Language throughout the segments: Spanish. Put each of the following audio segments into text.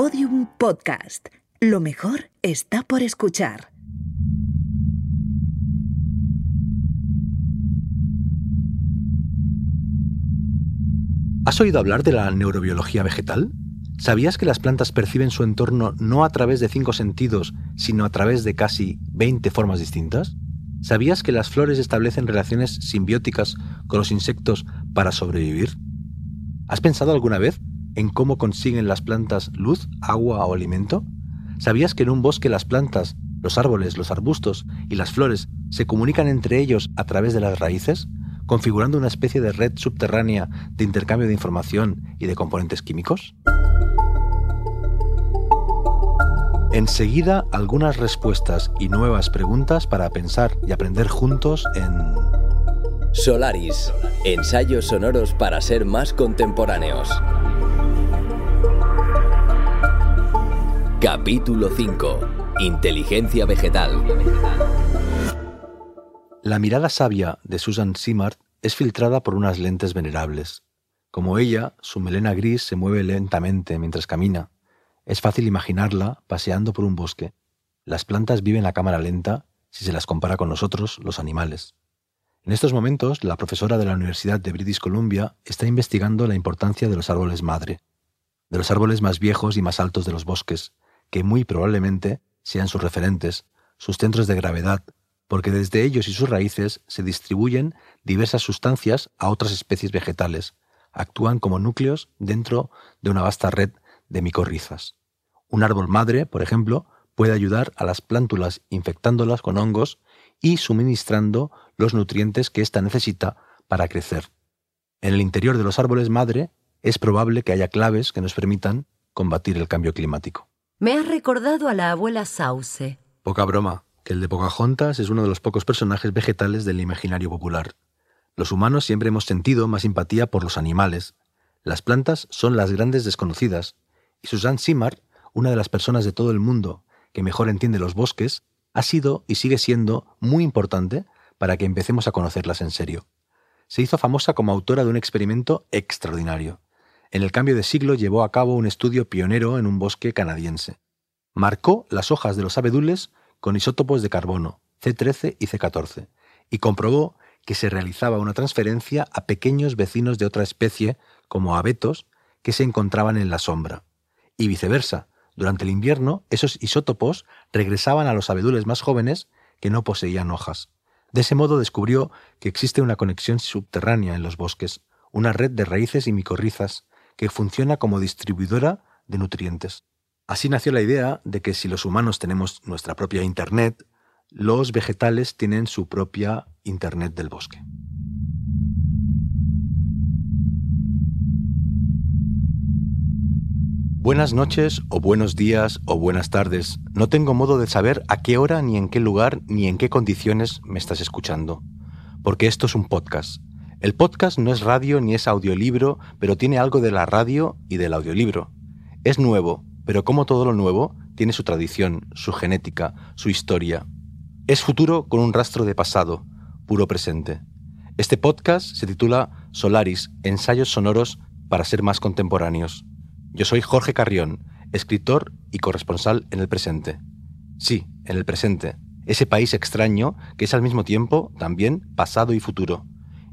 Podium Podcast. Lo mejor está por escuchar. ¿Has oído hablar de la neurobiología vegetal? ¿Sabías que las plantas perciben su entorno no a través de cinco sentidos, sino a través de casi 20 formas distintas? ¿Sabías que las flores establecen relaciones simbióticas con los insectos para sobrevivir? ¿Has pensado alguna vez en cómo consiguen las plantas luz, agua o alimento? ¿Sabías que en un bosque las plantas, los árboles, los arbustos y las flores se comunican entre ellos a través de las raíces, configurando una especie de red subterránea de intercambio de información y de componentes químicos? Enseguida algunas respuestas y nuevas preguntas para pensar y aprender juntos en Solaris, ensayos sonoros para ser más contemporáneos. Capítulo 5. Inteligencia vegetal. La mirada sabia de Susan Simard es filtrada por unas lentes venerables. Como ella, su melena gris se mueve lentamente mientras camina, es fácil imaginarla paseando por un bosque. Las plantas viven a cámara lenta si se las compara con nosotros, los animales. En estos momentos, la profesora de la Universidad de British Columbia está investigando la importancia de los árboles madre, de los árboles más viejos y más altos de los bosques, que muy probablemente sean sus referentes, sus centros de gravedad, porque desde ellos y sus raíces se distribuyen diversas sustancias a otras especies vegetales, actúan como núcleos dentro de una vasta red de micorrizas. Un árbol madre, por ejemplo, puede ayudar a las plántulas infectándolas con hongos y suministrando los nutrientes que ésta necesita para crecer. En el interior de los árboles madre es probable que haya claves que nos permitan combatir el cambio climático. Me has recordado a la abuela Sauce. Poca broma, que el de Pocahontas es uno de los pocos personajes vegetales del imaginario popular. Los humanos siempre hemos sentido más simpatía por los animales. Las plantas son las grandes desconocidas, y Susan Simard una de las personas de todo el mundo que mejor entiende los bosques, ha sido y sigue siendo muy importante para que empecemos a conocerlas en serio. Se hizo famosa como autora de un experimento extraordinario. En el cambio de siglo llevó a cabo un estudio pionero en un bosque canadiense. Marcó las hojas de los abedules con isótopos de carbono, C13 y C14, y comprobó que se realizaba una transferencia a pequeños vecinos de otra especie, como abetos, que se encontraban en la sombra, y viceversa, durante el invierno, esos isótopos regresaban a los abedules más jóvenes que no poseían hojas. De ese modo descubrió que existe una conexión subterránea en los bosques, una red de raíces y micorrizas que funciona como distribuidora de nutrientes. Así nació la idea de que si los humanos tenemos nuestra propia Internet, los vegetales tienen su propia Internet del bosque. Buenas noches o buenos días o buenas tardes. No tengo modo de saber a qué hora ni en qué lugar ni en qué condiciones me estás escuchando. Porque esto es un podcast. El podcast no es radio ni es audiolibro, pero tiene algo de la radio y del audiolibro. Es nuevo, pero como todo lo nuevo, tiene su tradición, su genética, su historia. Es futuro con un rastro de pasado, puro presente. Este podcast se titula Solaris, ensayos sonoros para ser más contemporáneos. Yo soy Jorge Carrión, escritor y corresponsal en el presente. Sí, en el presente, ese país extraño que es al mismo tiempo también pasado y futuro.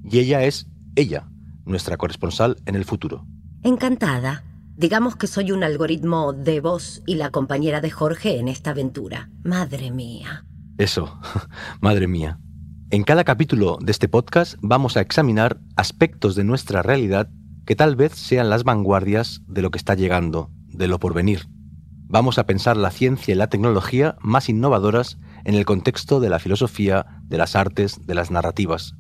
Y ella es ella, nuestra corresponsal en el futuro. Encantada. Digamos que soy un algoritmo de voz y la compañera de Jorge en esta aventura. Madre mía. Eso, madre mía. En cada capítulo de este podcast vamos a examinar aspectos de nuestra realidad que tal vez sean las vanguardias de lo que está llegando, de lo por venir. Vamos a pensar la ciencia y la tecnología más innovadoras en el contexto de la filosofía, de las artes, de las narrativas.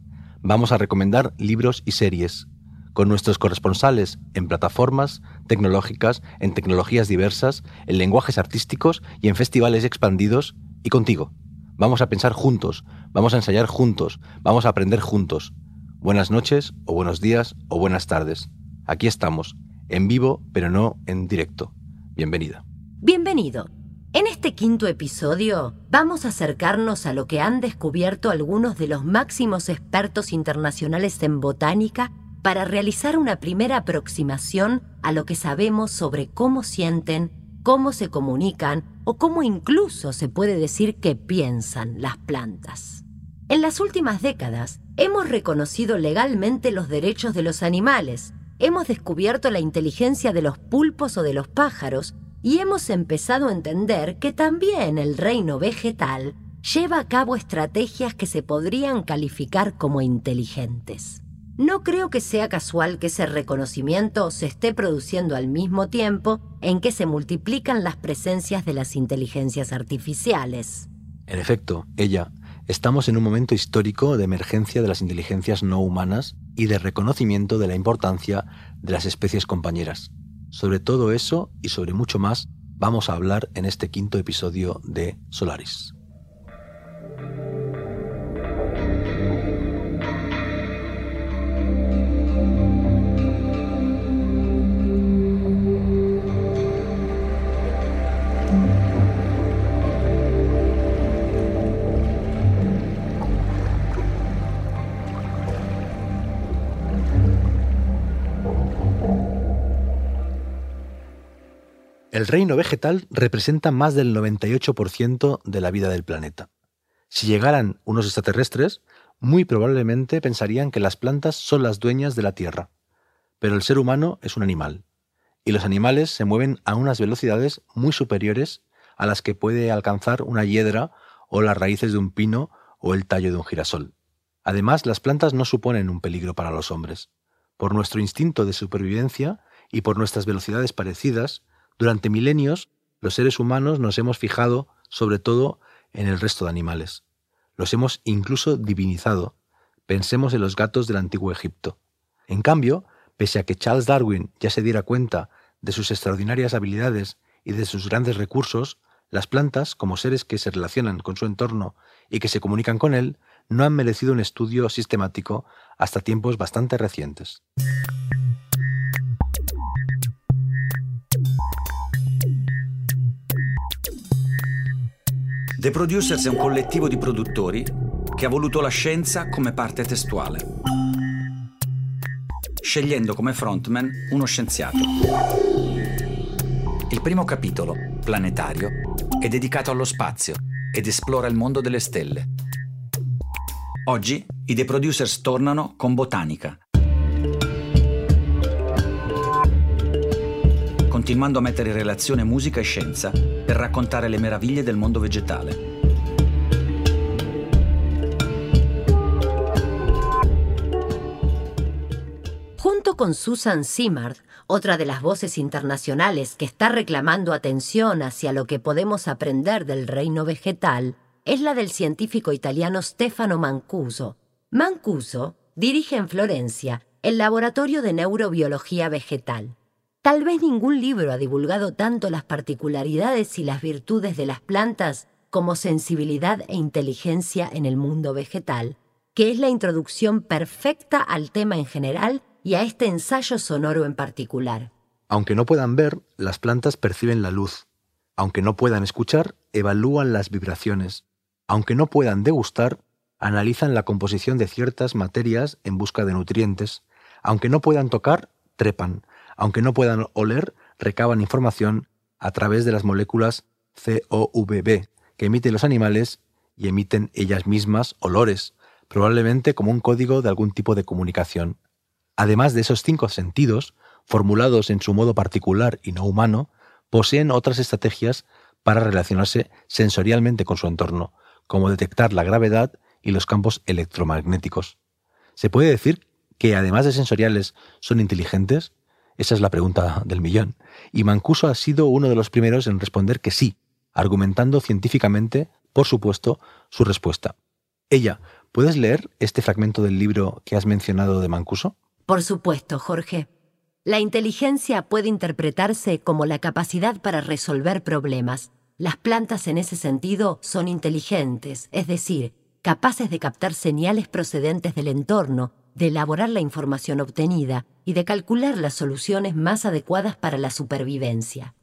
Vamos a recomendar libros y series, con nuestros corresponsales en plataformas tecnológicas, en tecnologías diversas, en lenguajes artísticos y en festivales expandidos, y contigo. Vamos a pensar juntos, vamos a ensayar juntos, vamos a aprender juntos. Buenas noches, o buenos días, o buenas tardes. Aquí estamos, en vivo, pero no en directo. Bienvenida. Bienvenido. En este quinto episodio vamos a acercarnos a lo que han descubierto algunos de los máximos expertos internacionales en botánica para realizar una primera aproximación a lo que sabemos sobre cómo sienten cómo se comunican o cómo incluso se puede decir que piensan las plantas. En las últimas décadas hemos reconocido legalmente los derechos de los animales, hemos descubierto la inteligencia de los pulpos o de los pájaros y hemos empezado a entender que también el reino vegetal lleva a cabo estrategias que se podrían calificar como inteligentes. No creo que sea casual que ese reconocimiento se esté produciendo al mismo tiempo en que se multiplican las presencias de las inteligencias artificiales. En efecto, ella, estamos en un momento histórico de emergencia de las inteligencias no humanas y de reconocimiento de la importancia de las especies compañeras. Sobre todo eso y sobre mucho más vamos a hablar en este quinto episodio de Solaris. El reino vegetal representa más del 98% de la vida del planeta. Si llegaran unos extraterrestres, muy probablemente pensarían que las plantas son las dueñas de la Tierra. Pero el ser humano es un animal, y los animales se mueven a unas velocidades muy superiores a las que puede alcanzar una hiedra o las raíces de un pino o el tallo de un girasol. Además, las plantas no suponen un peligro para los hombres. Por nuestro instinto de supervivencia y por nuestras velocidades parecidas, durante milenios, los seres humanos nos hemos fijado sobre todo en el resto de animales. Los hemos incluso divinizado. Pensemos en los gatos del antiguo Egipto. En cambio, pese a que Charles Darwin ya se diera cuenta de sus extraordinarias habilidades y de sus grandes recursos, las plantas, como seres que se relacionan con su entorno y que se comunican con él, no han merecido un estudio sistemático hasta tiempos bastante recientes. The Producers è un collettivo di produttori che ha voluto la scienza come parte testuale, scegliendo come frontman uno scienziato. Il primo capitolo, Planetario, è dedicato allo spazio ed esplora il mondo delle stelle. Oggi i The Producers tornano con Botanica, continuando a mettere in relazione musica e scienza per raccontare le meraviglie del mondo vegetale. Junto con Susan Simard, otra de las voces internacionales que está reclamando atención hacia lo que podemos aprender del reino vegetal, es la del científico italiano Stefano Mancuso. Mancuso dirige en Florencia el Laboratorio de Neurobiología Vegetal. Tal vez ningún libro ha divulgado tanto las particularidades y las virtudes de las plantas como sensibilidad e inteligencia en el mundo vegetal, que es la introducción perfecta al tema en general y a este ensayo sonoro en particular. Aunque no puedan ver, las plantas perciben la luz. Aunque no puedan escuchar, evalúan las vibraciones. Aunque no puedan degustar, analizan la composición de ciertas materias en busca de nutrientes. Aunque no puedan tocar, trepan aunque no puedan oler, recaban información a través de las moléculas COVB que emiten los animales y emiten ellas mismas olores, probablemente como un código de algún tipo de comunicación. Además de esos cinco sentidos, formulados en su modo particular y no humano, poseen otras estrategias para relacionarse sensorialmente con su entorno, como detectar la gravedad y los campos electromagnéticos. ¿Se puede decir que además de sensoriales son inteligentes? Esa es la pregunta del millón. Y Mancuso ha sido uno de los primeros en responder que sí, argumentando científicamente, por supuesto, su respuesta. Ella, ¿puedes leer este fragmento del libro que has mencionado de Mancuso? Por supuesto, Jorge. La inteligencia puede interpretarse como la capacidad para resolver problemas. Las plantas en ese sentido son inteligentes, es decir, capaces de captar señales procedentes del entorno de elaborar la información obtenida y de calcular las soluciones más adecuadas para la supervivencia.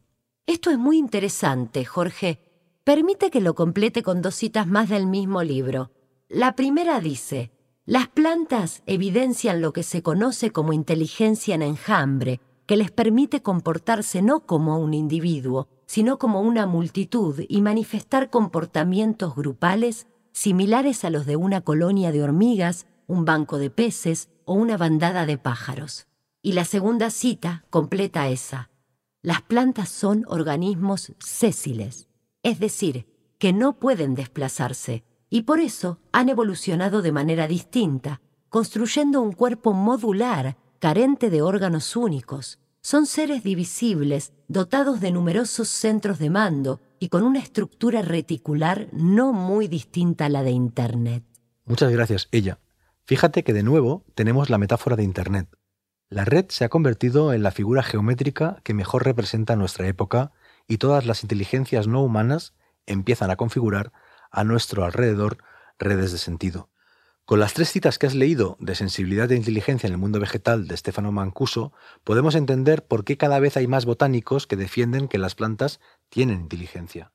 Esto es muy interesante, Jorge. Permite que lo complete con dos citas más del mismo libro. La primera dice, las plantas evidencian lo que se conoce como inteligencia en enjambre, que les permite comportarse no como un individuo, sino como una multitud y manifestar comportamientos grupales similares a los de una colonia de hormigas, un banco de peces o una bandada de pájaros. Y la segunda cita completa esa. Las plantas son organismos sésiles, es decir, que no pueden desplazarse, y por eso han evolucionado de manera distinta, construyendo un cuerpo modular, carente de órganos únicos. Son seres divisibles, dotados de numerosos centros de mando y con una estructura reticular no muy distinta a la de Internet. Muchas gracias, ella. Fíjate que de nuevo tenemos la metáfora de Internet. La red se ha convertido en la figura geométrica que mejor representa nuestra época y todas las inteligencias no humanas empiezan a configurar a nuestro alrededor redes de sentido. Con las tres citas que has leído de sensibilidad e inteligencia en el mundo vegetal de Stefano Mancuso, podemos entender por qué cada vez hay más botánicos que defienden que las plantas tienen inteligencia.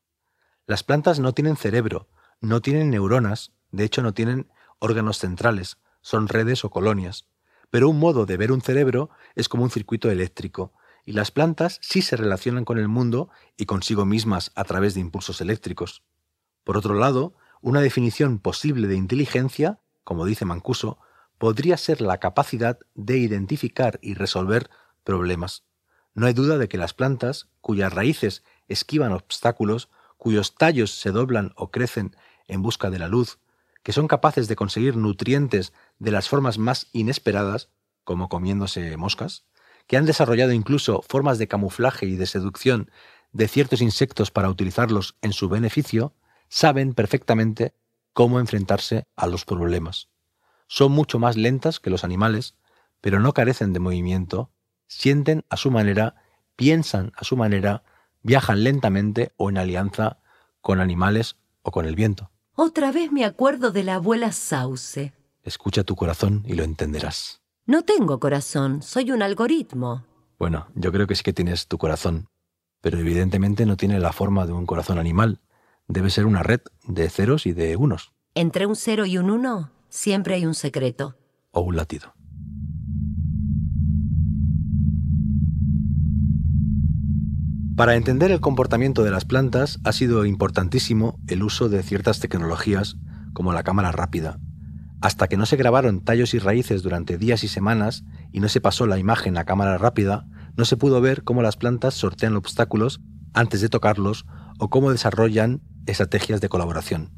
Las plantas no tienen cerebro, no tienen neuronas, de hecho no tienen órganos centrales, son redes o colonias. Pero un modo de ver un cerebro es como un circuito eléctrico, y las plantas sí se relacionan con el mundo y consigo mismas a través de impulsos eléctricos. Por otro lado, una definición posible de inteligencia, como dice Mancuso, podría ser la capacidad de identificar y resolver problemas. No hay duda de que las plantas, cuyas raíces esquivan obstáculos, cuyos tallos se doblan o crecen en busca de la luz, que son capaces de conseguir nutrientes de las formas más inesperadas, como comiéndose moscas, que han desarrollado incluso formas de camuflaje y de seducción de ciertos insectos para utilizarlos en su beneficio, saben perfectamente cómo enfrentarse a los problemas. Son mucho más lentas que los animales, pero no carecen de movimiento, sienten a su manera, piensan a su manera, viajan lentamente o en alianza con animales o con el viento. Otra vez me acuerdo de la abuela Sauce. Escucha tu corazón y lo entenderás. No tengo corazón, soy un algoritmo. Bueno, yo creo que sí que tienes tu corazón, pero evidentemente no tiene la forma de un corazón animal. Debe ser una red de ceros y de unos. Entre un cero y un uno siempre hay un secreto. O un latido. Para entender el comportamiento de las plantas ha sido importantísimo el uso de ciertas tecnologías como la cámara rápida. Hasta que no se grabaron tallos y raíces durante días y semanas y no se pasó la imagen a cámara rápida, no se pudo ver cómo las plantas sortean obstáculos antes de tocarlos o cómo desarrollan estrategias de colaboración.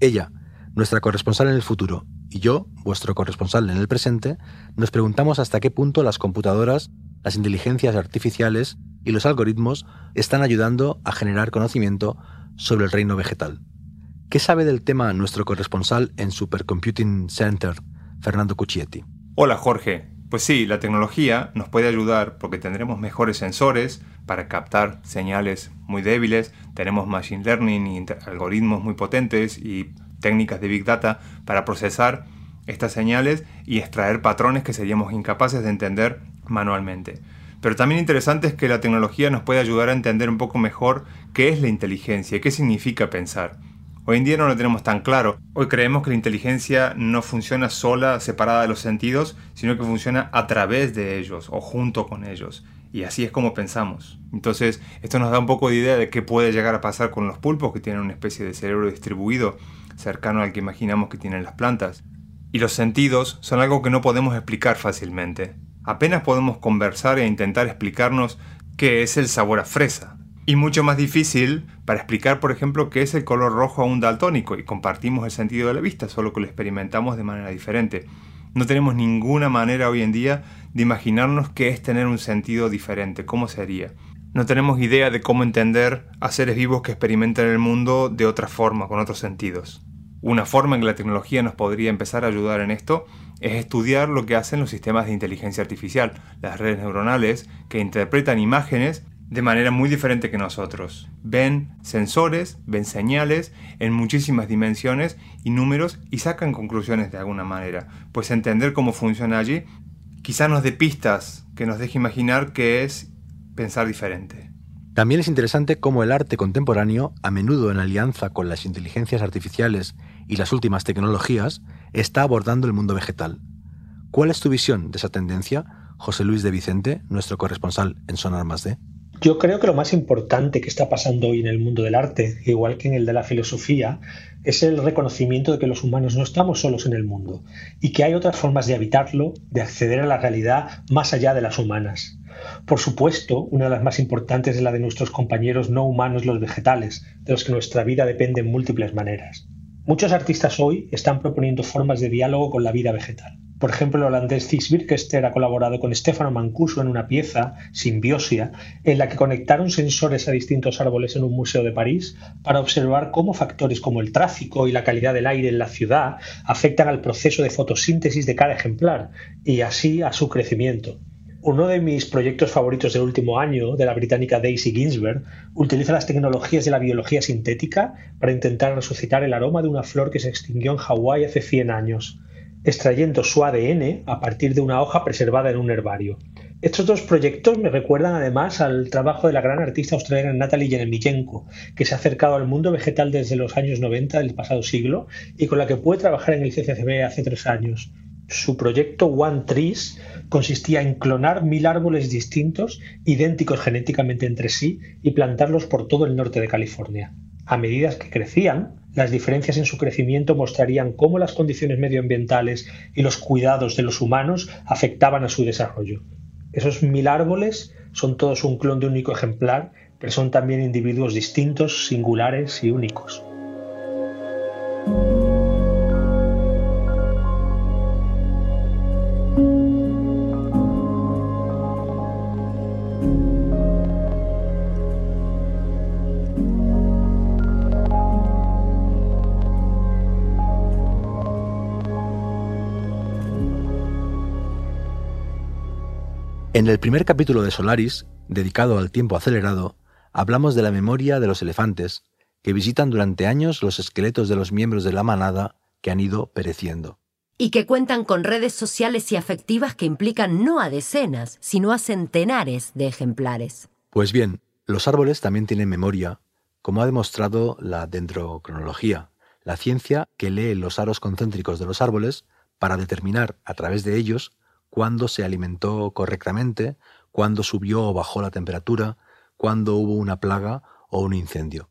Ella, nuestra corresponsal en el futuro, y yo, vuestro corresponsal en el presente, nos preguntamos hasta qué punto las computadoras, las inteligencias artificiales y los algoritmos están ayudando a generar conocimiento sobre el reino vegetal. ¿Qué sabe del tema nuestro corresponsal en Supercomputing Center, Fernando Cucchietti? Hola Jorge. Pues sí, la tecnología nos puede ayudar porque tendremos mejores sensores para captar señales muy débiles, tenemos machine learning y algoritmos muy potentes y técnicas de big data para procesar estas señales y extraer patrones que seríamos incapaces de entender manualmente. Pero también interesante es que la tecnología nos puede ayudar a entender un poco mejor qué es la inteligencia, qué significa pensar. Hoy en día no lo tenemos tan claro. Hoy creemos que la inteligencia no funciona sola, separada de los sentidos, sino que funciona a través de ellos o junto con ellos. Y así es como pensamos. Entonces, esto nos da un poco de idea de qué puede llegar a pasar con los pulpos, que tienen una especie de cerebro distribuido cercano al que imaginamos que tienen las plantas. Y los sentidos son algo que no podemos explicar fácilmente apenas podemos conversar e intentar explicarnos qué es el sabor a fresa. Y mucho más difícil para explicar, por ejemplo, qué es el color rojo a un daltónico y compartimos el sentido de la vista, solo que lo experimentamos de manera diferente. No tenemos ninguna manera hoy en día de imaginarnos qué es tener un sentido diferente, cómo sería. No tenemos idea de cómo entender a seres vivos que experimentan el mundo de otra forma, con otros sentidos. Una forma en que la tecnología nos podría empezar a ayudar en esto es estudiar lo que hacen los sistemas de inteligencia artificial, las redes neuronales, que interpretan imágenes de manera muy diferente que nosotros. Ven sensores, ven señales en muchísimas dimensiones y números y sacan conclusiones de alguna manera. Pues entender cómo funciona allí quizá nos dé pistas que nos deje imaginar qué es pensar diferente. También es interesante cómo el arte contemporáneo, a menudo en alianza con las inteligencias artificiales y las últimas tecnologías, está abordando el mundo vegetal. ¿Cuál es tu visión de esa tendencia? José Luis de Vicente, nuestro corresponsal en Sonar Más D. Yo creo que lo más importante que está pasando hoy en el mundo del arte, igual que en el de la filosofía, es el reconocimiento de que los humanos no estamos solos en el mundo y que hay otras formas de habitarlo, de acceder a la realidad más allá de las humanas. Por supuesto, una de las más importantes es la de nuestros compañeros no humanos los vegetales, de los que nuestra vida depende en múltiples maneras. Muchos artistas hoy están proponiendo formas de diálogo con la vida vegetal. Por ejemplo, el holandés Thijs Birkester ha colaborado con Stefano Mancuso en una pieza, Simbiosia, en la que conectaron sensores a distintos árboles en un museo de París para observar cómo factores como el tráfico y la calidad del aire en la ciudad afectan al proceso de fotosíntesis de cada ejemplar y así a su crecimiento. Uno de mis proyectos favoritos del último año, de la británica Daisy Ginsberg, utiliza las tecnologías de la biología sintética para intentar resucitar el aroma de una flor que se extinguió en Hawái hace 100 años extrayendo su ADN a partir de una hoja preservada en un herbario. Estos dos proyectos me recuerdan además al trabajo de la gran artista australiana Natalie Yeremityenko, que se ha acercado al mundo vegetal desde los años 90 del pasado siglo y con la que pude trabajar en el CCCB hace tres años. Su proyecto One Trees consistía en clonar mil árboles distintos, idénticos genéticamente entre sí, y plantarlos por todo el norte de California. A medida que crecían, las diferencias en su crecimiento mostrarían cómo las condiciones medioambientales y los cuidados de los humanos afectaban a su desarrollo. Esos mil árboles son todos un clon de un único ejemplar, pero son también individuos distintos, singulares y únicos. En el primer capítulo de Solaris, dedicado al tiempo acelerado, hablamos de la memoria de los elefantes, que visitan durante años los esqueletos de los miembros de la manada que han ido pereciendo. Y que cuentan con redes sociales y afectivas que implican no a decenas, sino a centenares de ejemplares. Pues bien, los árboles también tienen memoria, como ha demostrado la dendrocronología, la ciencia que lee los aros concéntricos de los árboles para determinar a través de ellos cuándo se alimentó correctamente, cuándo subió o bajó la temperatura, cuándo hubo una plaga o un incendio.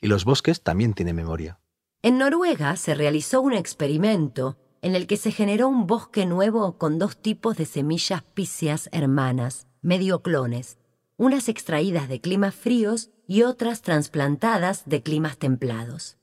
Y los bosques también tienen memoria. En Noruega se realizó un experimento en el que se generó un bosque nuevo con dos tipos de semillas píceas hermanas, medio clones, unas extraídas de climas fríos y otras trasplantadas de climas templados.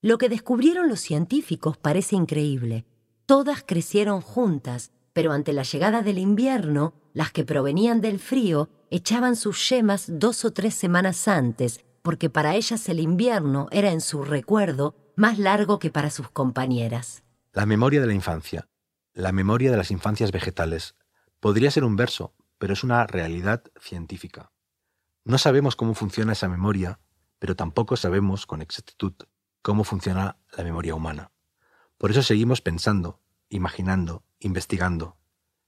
Lo que descubrieron los científicos parece increíble. Todas crecieron juntas pero ante la llegada del invierno, las que provenían del frío echaban sus yemas dos o tres semanas antes, porque para ellas el invierno era en su recuerdo más largo que para sus compañeras. La memoria de la infancia, la memoria de las infancias vegetales, podría ser un verso, pero es una realidad científica. No sabemos cómo funciona esa memoria, pero tampoco sabemos con exactitud cómo funciona la memoria humana. Por eso seguimos pensando, imaginando, investigando,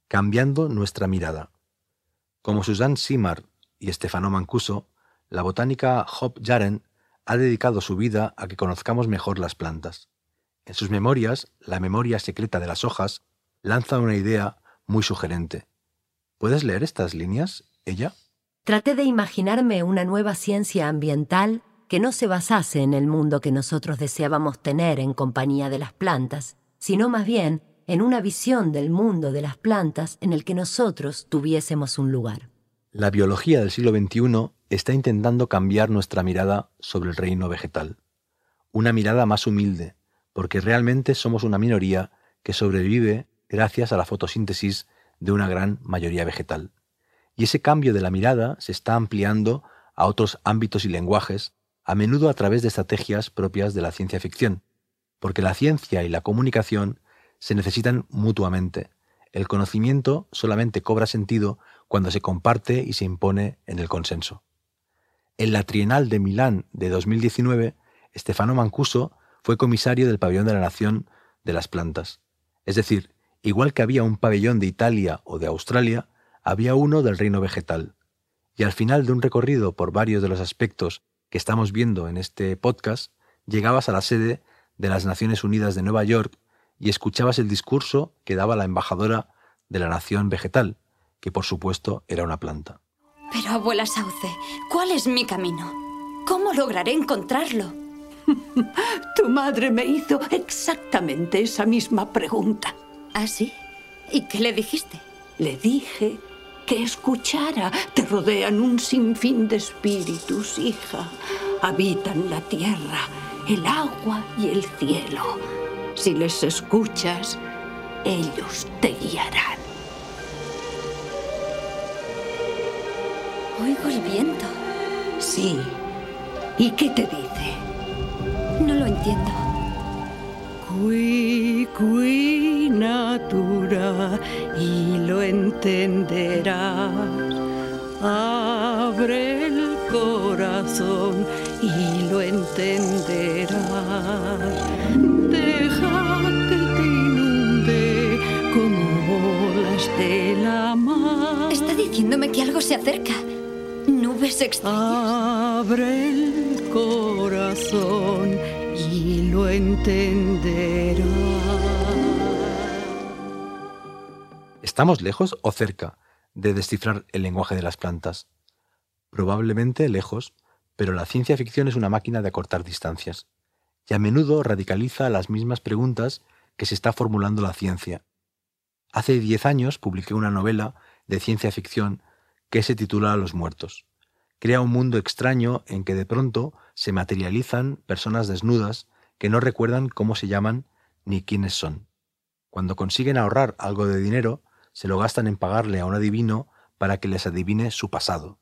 cambiando nuestra mirada. Como Susan Simard y Stefano Mancuso, la botánica Hop Jaren ha dedicado su vida a que conozcamos mejor las plantas. En sus memorias, La memoria secreta de las hojas, lanza una idea muy sugerente. ¿Puedes leer estas líneas, ella? Traté de imaginarme una nueva ciencia ambiental que no se basase en el mundo que nosotros deseábamos tener en compañía de las plantas, sino más bien en una visión del mundo de las plantas en el que nosotros tuviésemos un lugar. La biología del siglo XXI está intentando cambiar nuestra mirada sobre el reino vegetal. Una mirada más humilde, porque realmente somos una minoría que sobrevive gracias a la fotosíntesis de una gran mayoría vegetal. Y ese cambio de la mirada se está ampliando a otros ámbitos y lenguajes, a menudo a través de estrategias propias de la ciencia ficción, porque la ciencia y la comunicación se necesitan mutuamente. El conocimiento solamente cobra sentido cuando se comparte y se impone en el consenso. En la Trienal de Milán de 2019, Stefano Mancuso fue comisario del Pabellón de la Nación de las Plantas. Es decir, igual que había un pabellón de Italia o de Australia, había uno del reino vegetal. Y al final de un recorrido por varios de los aspectos que estamos viendo en este podcast, llegabas a la sede de las Naciones Unidas de Nueva York y escuchabas el discurso que daba la embajadora de la nación vegetal, que por supuesto era una planta. Pero abuela Sauce, ¿cuál es mi camino? ¿Cómo lograré encontrarlo? tu madre me hizo exactamente esa misma pregunta. ¿Ah, sí? ¿Y qué le dijiste? Le dije que escuchara. Te rodean un sinfín de espíritus, hija. Habitan la tierra, el agua y el cielo. Si les escuchas, ellos te guiarán. Oigo el viento. Sí. ¿Y qué te dice? No lo entiendo. Qui, qui natura y lo entenderás. Abre el corazón y lo entenderás. Deja que te inunde como olas de la mar. Está diciéndome que algo se acerca. Nubes extrañas. Abre el corazón y lo entenderás. ¿Estamos lejos o cerca de descifrar el lenguaje de las plantas? Probablemente lejos, pero la ciencia ficción es una máquina de acortar distancias, y a menudo radicaliza las mismas preguntas que se está formulando la ciencia. Hace diez años publiqué una novela de ciencia ficción que se titula Los muertos. Crea un mundo extraño en que de pronto se materializan personas desnudas que no recuerdan cómo se llaman ni quiénes son. Cuando consiguen ahorrar algo de dinero, se lo gastan en pagarle a un adivino para que les adivine su pasado.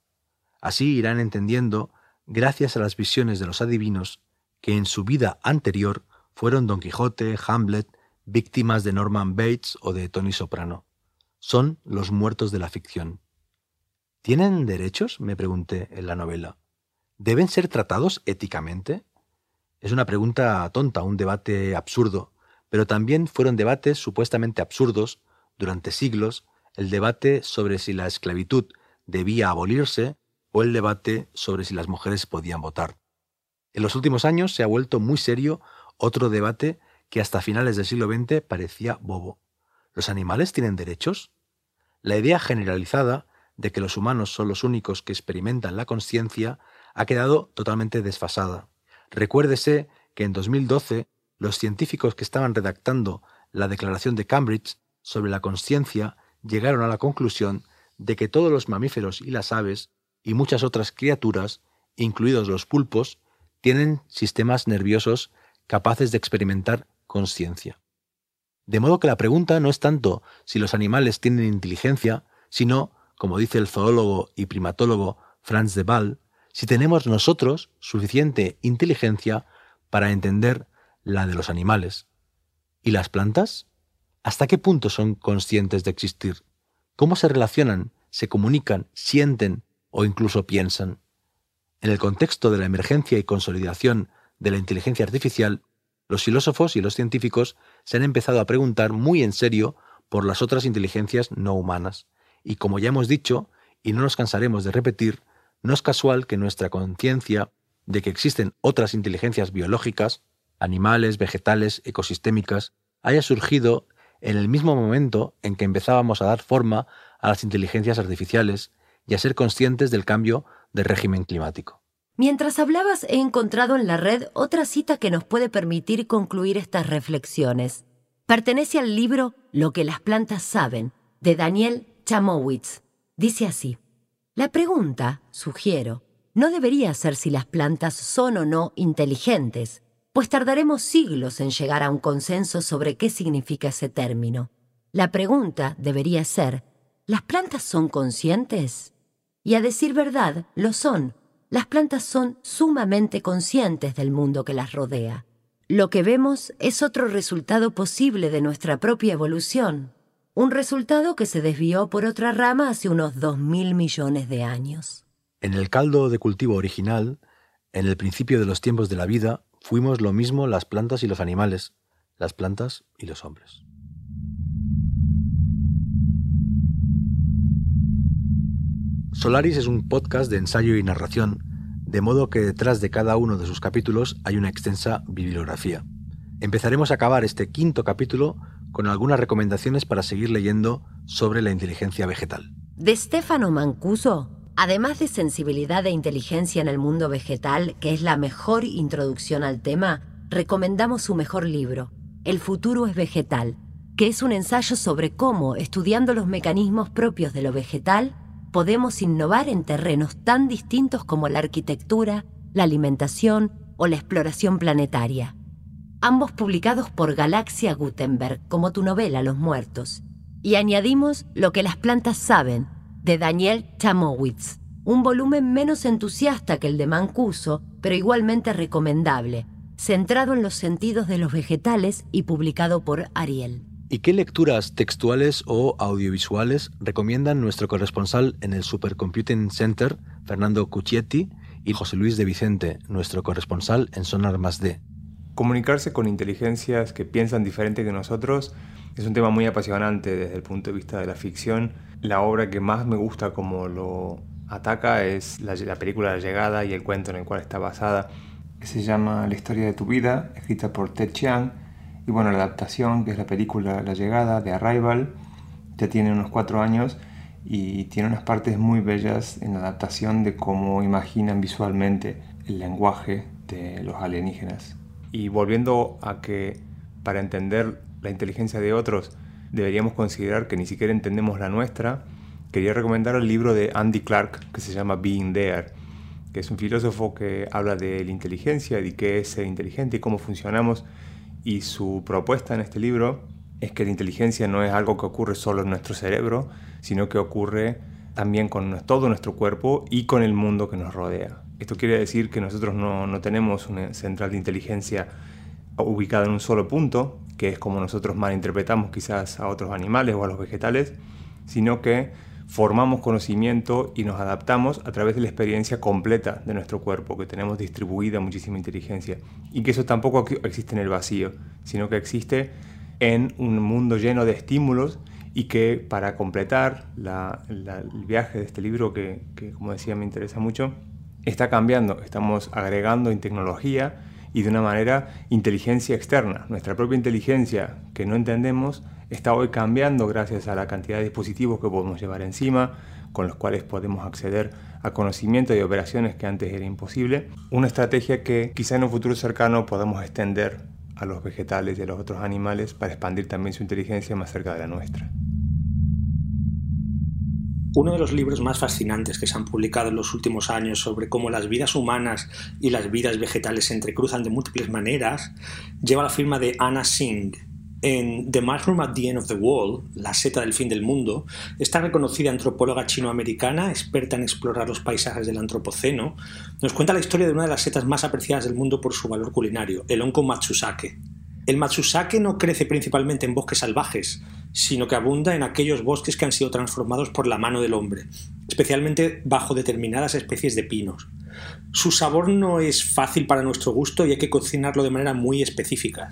Así irán entendiendo, gracias a las visiones de los adivinos, que en su vida anterior fueron Don Quijote, Hamlet, víctimas de Norman Bates o de Tony Soprano. Son los muertos de la ficción. ¿Tienen derechos? me pregunté en la novela. ¿Deben ser tratados éticamente? Es una pregunta tonta, un debate absurdo, pero también fueron debates supuestamente absurdos durante siglos el debate sobre si la esclavitud debía abolirse o el debate sobre si las mujeres podían votar. En los últimos años se ha vuelto muy serio otro debate que hasta finales del siglo XX parecía bobo. ¿Los animales tienen derechos? La idea generalizada de que los humanos son los únicos que experimentan la conciencia ha quedado totalmente desfasada. Recuérdese que en 2012 los científicos que estaban redactando la Declaración de Cambridge sobre la conciencia llegaron a la conclusión de que todos los mamíferos y las aves y muchas otras criaturas, incluidos los pulpos, tienen sistemas nerviosos capaces de experimentar conciencia. De modo que la pregunta no es tanto si los animales tienen inteligencia, sino, como dice el zoólogo y primatólogo Franz de Waal, si tenemos nosotros suficiente inteligencia para entender la de los animales. ¿Y las plantas? ¿Hasta qué punto son conscientes de existir? ¿Cómo se relacionan, se comunican, sienten o incluso piensan? En el contexto de la emergencia y consolidación de la inteligencia artificial, los filósofos y los científicos se han empezado a preguntar muy en serio por las otras inteligencias no humanas. Y como ya hemos dicho, y no nos cansaremos de repetir, no es casual que nuestra conciencia de que existen otras inteligencias biológicas, animales, vegetales, ecosistémicas, haya surgido en el mismo momento en que empezábamos a dar forma a las inteligencias artificiales y a ser conscientes del cambio del régimen climático. Mientras hablabas he encontrado en la red otra cita que nos puede permitir concluir estas reflexiones. Pertenece al libro Lo que las plantas saben, de Daniel Chamowitz. Dice así, La pregunta, sugiero, no debería ser si las plantas son o no inteligentes, pues tardaremos siglos en llegar a un consenso sobre qué significa ese término. La pregunta debería ser, ¿las plantas son conscientes? Y a decir verdad, lo son. Las plantas son sumamente conscientes del mundo que las rodea. Lo que vemos es otro resultado posible de nuestra propia evolución, un resultado que se desvió por otra rama hace unos dos mil millones de años. En el caldo de cultivo original, en el principio de los tiempos de la vida, fuimos lo mismo las plantas y los animales, las plantas y los hombres. Solaris es un podcast de ensayo y narración, de modo que detrás de cada uno de sus capítulos hay una extensa bibliografía. Empezaremos a acabar este quinto capítulo con algunas recomendaciones para seguir leyendo sobre la inteligencia vegetal. De Stefano Mancuso, además de sensibilidad e inteligencia en el mundo vegetal, que es la mejor introducción al tema, recomendamos su mejor libro, El futuro es vegetal, que es un ensayo sobre cómo, estudiando los mecanismos propios de lo vegetal, podemos innovar en terrenos tan distintos como la arquitectura, la alimentación o la exploración planetaria. Ambos publicados por Galaxia Gutenberg, como tu novela Los Muertos. Y añadimos Lo que las plantas saben, de Daniel Chamowitz, un volumen menos entusiasta que el de Mancuso, pero igualmente recomendable, centrado en los sentidos de los vegetales y publicado por Ariel. ¿Y qué lecturas textuales o audiovisuales recomiendan nuestro corresponsal en el Supercomputing Center, Fernando Cucchietti, y José Luis de Vicente, nuestro corresponsal en Sonar D? Comunicarse con inteligencias que piensan diferente que nosotros es un tema muy apasionante desde el punto de vista de la ficción. La obra que más me gusta como lo ataca es la, la película La Llegada y el cuento en el cual está basada, que se llama La historia de tu vida, escrita por Ted Chiang y bueno, la adaptación, que es la película La Llegada de Arrival, ya tiene unos cuatro años y tiene unas partes muy bellas en la adaptación de cómo imaginan visualmente el lenguaje de los alienígenas. Y volviendo a que para entender la inteligencia de otros deberíamos considerar que ni siquiera entendemos la nuestra, quería recomendar el libro de Andy Clark que se llama Being There, que es un filósofo que habla de la inteligencia, de qué es ser inteligente y cómo funcionamos y su propuesta en este libro es que la inteligencia no es algo que ocurre solo en nuestro cerebro, sino que ocurre también con todo nuestro cuerpo y con el mundo que nos rodea. Esto quiere decir que nosotros no, no tenemos una central de inteligencia ubicada en un solo punto, que es como nosotros malinterpretamos quizás a otros animales o a los vegetales, sino que formamos conocimiento y nos adaptamos a través de la experiencia completa de nuestro cuerpo, que tenemos distribuida muchísima inteligencia. Y que eso tampoco existe en el vacío, sino que existe en un mundo lleno de estímulos y que para completar el viaje de este libro, que, como decía me interesa mucho, está cambiando. Estamos agregando en tecnología y de una manera inteligencia externa. Nuestra propia inteligencia que no entendemos está hoy cambiando gracias a la cantidad de dispositivos que podemos llevar encima, con los cuales podemos acceder a conocimiento y operaciones que antes era imposible. Una estrategia que quizá en un futuro cercano podamos extender a los vegetales y a los otros animales para expandir también su inteligencia más cerca de la nuestra. Uno de los libros más fascinantes que se han publicado en los últimos años sobre cómo las vidas humanas y las vidas vegetales se entrecruzan de múltiples maneras lleva la firma de Anna Singh, en The Mushroom at the End of the Wall, La seta del fin del mundo, esta reconocida antropóloga chinoamericana, experta en explorar los paisajes del Antropoceno, nos cuenta la historia de una de las setas más apreciadas del mundo por su valor culinario, el onco Matsusake. El Matsusake no crece principalmente en bosques salvajes, sino que abunda en aquellos bosques que han sido transformados por la mano del hombre, especialmente bajo determinadas especies de pinos. Su sabor no es fácil para nuestro gusto y hay que cocinarlo de manera muy específica.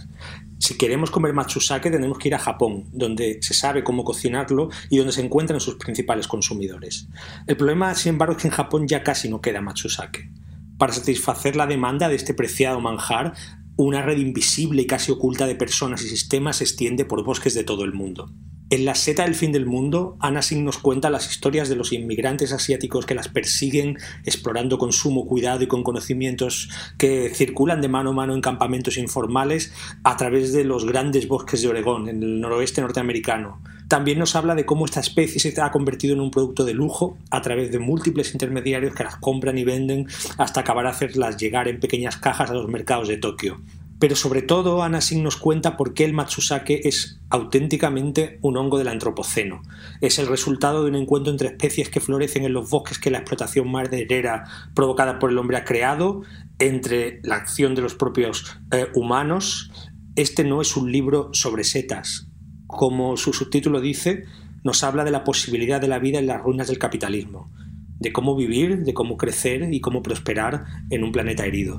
Si queremos comer matsusake tenemos que ir a Japón, donde se sabe cómo cocinarlo y donde se encuentran sus principales consumidores. El problema, sin embargo, es que en Japón ya casi no queda matsusake. Para satisfacer la demanda de este preciado manjar, una red invisible y casi oculta de personas y sistemas se extiende por bosques de todo el mundo. En La seta del fin del mundo, Anna Singh nos cuenta las historias de los inmigrantes asiáticos que las persiguen, explorando con sumo cuidado y con conocimientos que circulan de mano a mano en campamentos informales a través de los grandes bosques de Oregón, en el noroeste norteamericano. También nos habla de cómo esta especie se ha convertido en un producto de lujo a través de múltiples intermediarios que las compran y venden hasta acabar a hacerlas llegar en pequeñas cajas a los mercados de Tokio. Pero sobre todo, Anna Singh nos cuenta por qué el Matsusake es auténticamente un hongo del antropoceno. Es el resultado de un encuentro entre especies que florecen en los bosques que la explotación maderera provocada por el hombre ha creado, entre la acción de los propios eh, humanos. Este no es un libro sobre setas. Como su subtítulo dice, nos habla de la posibilidad de la vida en las ruinas del capitalismo, de cómo vivir, de cómo crecer y cómo prosperar en un planeta herido.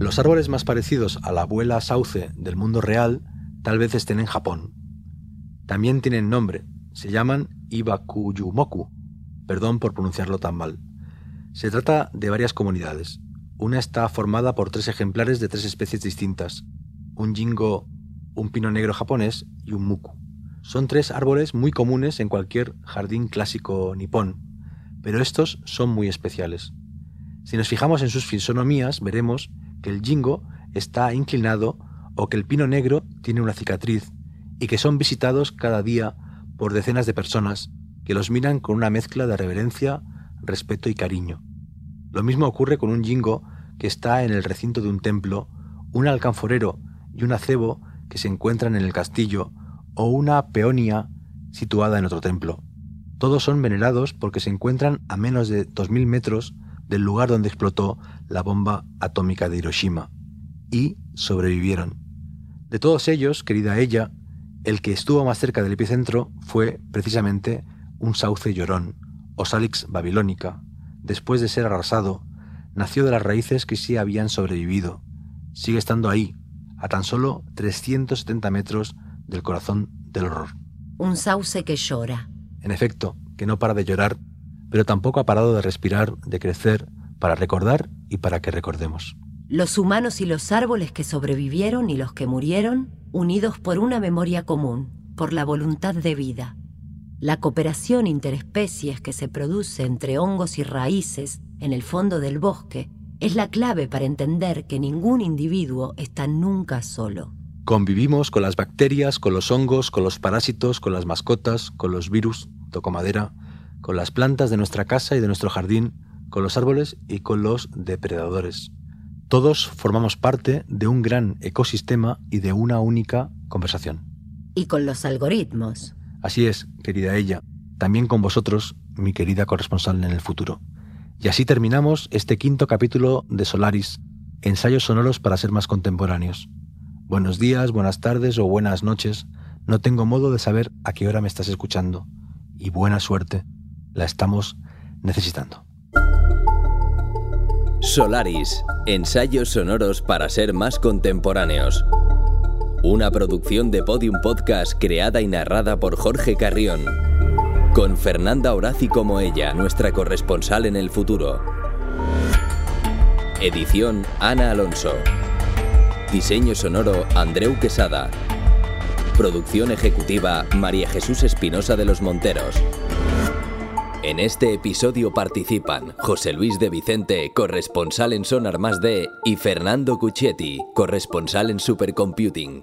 Los árboles más parecidos a la abuela sauce del mundo real tal vez estén en Japón. También tienen nombre, se llaman Ibakuyumoku, perdón por pronunciarlo tan mal. Se trata de varias comunidades. Una está formada por tres ejemplares de tres especies distintas. un jingo, un pino negro japonés y un muku. Son tres árboles muy comunes en cualquier jardín clásico nipón, pero estos son muy especiales. Si nos fijamos en sus fisonomías, veremos que el jingo está inclinado o que el pino negro tiene una cicatriz y que son visitados cada día por decenas de personas que los miran con una mezcla de reverencia, respeto y cariño. Lo mismo ocurre con un jingo que está en el recinto de un templo, un alcanforero y un acebo que se encuentran en el castillo o una peonia situada en otro templo. Todos son venerados porque se encuentran a menos de 2.000 metros del lugar donde explotó la bomba atómica de Hiroshima y sobrevivieron. De todos ellos, querida ella, el que estuvo más cerca del epicentro fue precisamente un sauce llorón, o Salix babilónica. Después de ser arrasado, nació de las raíces que sí habían sobrevivido. Sigue estando ahí, a tan solo 370 metros del corazón del horror. Un sauce que llora. En efecto, que no para de llorar, pero tampoco ha parado de respirar, de crecer, para recordar y para que recordemos. Los humanos y los árboles que sobrevivieron y los que murieron, unidos por una memoria común, por la voluntad de vida. La cooperación interespecies que se produce entre hongos y raíces en el fondo del bosque es la clave para entender que ningún individuo está nunca solo. Convivimos con las bacterias, con los hongos, con los parásitos, con las mascotas, con los virus, toco madera, con las plantas de nuestra casa y de nuestro jardín, con los árboles y con los depredadores. Todos formamos parte de un gran ecosistema y de una única conversación. Y con los algoritmos. Así es, querida ella, también con vosotros, mi querida corresponsal en el futuro. Y así terminamos este quinto capítulo de Solaris, ensayos sonoros para ser más contemporáneos. Buenos días, buenas tardes o buenas noches. No tengo modo de saber a qué hora me estás escuchando. Y buena suerte. La estamos necesitando. Solaris, ensayos sonoros para ser más contemporáneos. Una producción de Podium Podcast creada y narrada por Jorge Carrión con Fernanda Horaci como ella, nuestra corresponsal en el futuro. Edición Ana Alonso. Diseño sonoro Andreu Quesada. Producción ejecutiva María Jesús Espinosa de los Monteros. En este episodio participan José Luis de Vicente, corresponsal en Sonar Más D, y Fernando Cucchetti, corresponsal en Supercomputing.